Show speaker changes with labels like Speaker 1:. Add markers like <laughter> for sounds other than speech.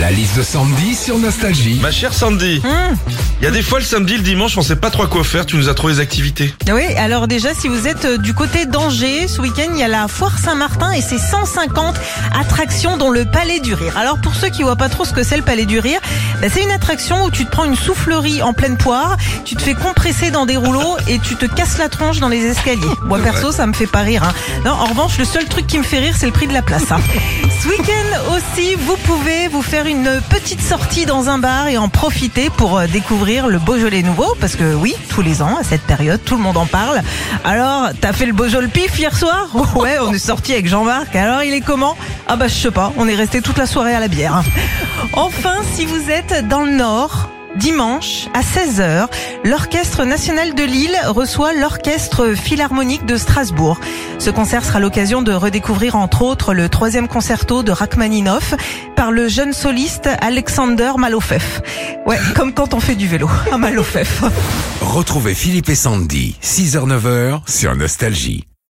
Speaker 1: La liste de Sandy sur Nostalgie.
Speaker 2: Ma chère Sandy, il y a des fois le samedi, le dimanche, on sait pas trop quoi faire. Tu nous as trouvé des activités.
Speaker 3: Oui, alors déjà, si vous êtes euh, du côté d'Angers, ce week-end, il y a la Foire Saint-Martin et c'est 150 attractions dont le Palais du Rire. Alors pour ceux qui voient pas trop ce que c'est le Palais du Rire, bah, c'est une attraction où tu te prends une soufflerie en pleine poire, tu te fais compresser dans des rouleaux <laughs> et tu te casses la tronche dans les escaliers. Moi perso, ça me fait pas rire. hein. Non, en revanche, le seul truc qui me fait rire, c'est le prix de la place. hein. <laughs> Ce week-end aussi, vous pouvez vous faire une petite sortie dans un bar et en profiter pour euh, découvrir le Beaujolais nouveau, parce que oui, tous les ans, à cette période, tout le monde en parle. Alors, t'as fait le Beaujolais pif hier soir? <laughs> Ouais, on est sorti avec Jean-Marc. Alors, il est comment? Ah bah, je sais pas, on est resté toute la soirée à la bière. Enfin, si vous êtes dans le Nord, Dimanche, à 16h, l'Orchestre national de Lille reçoit l'Orchestre philharmonique de Strasbourg. Ce concert sera l'occasion de redécouvrir entre autres le troisième concerto de Rachmaninoff par le jeune soliste Alexander Malofeff. Ouais, <laughs> comme quand on fait du vélo, un Malofeff.
Speaker 1: Retrouvez Philippe et Sandy, 6h-9h sur Nostalgie.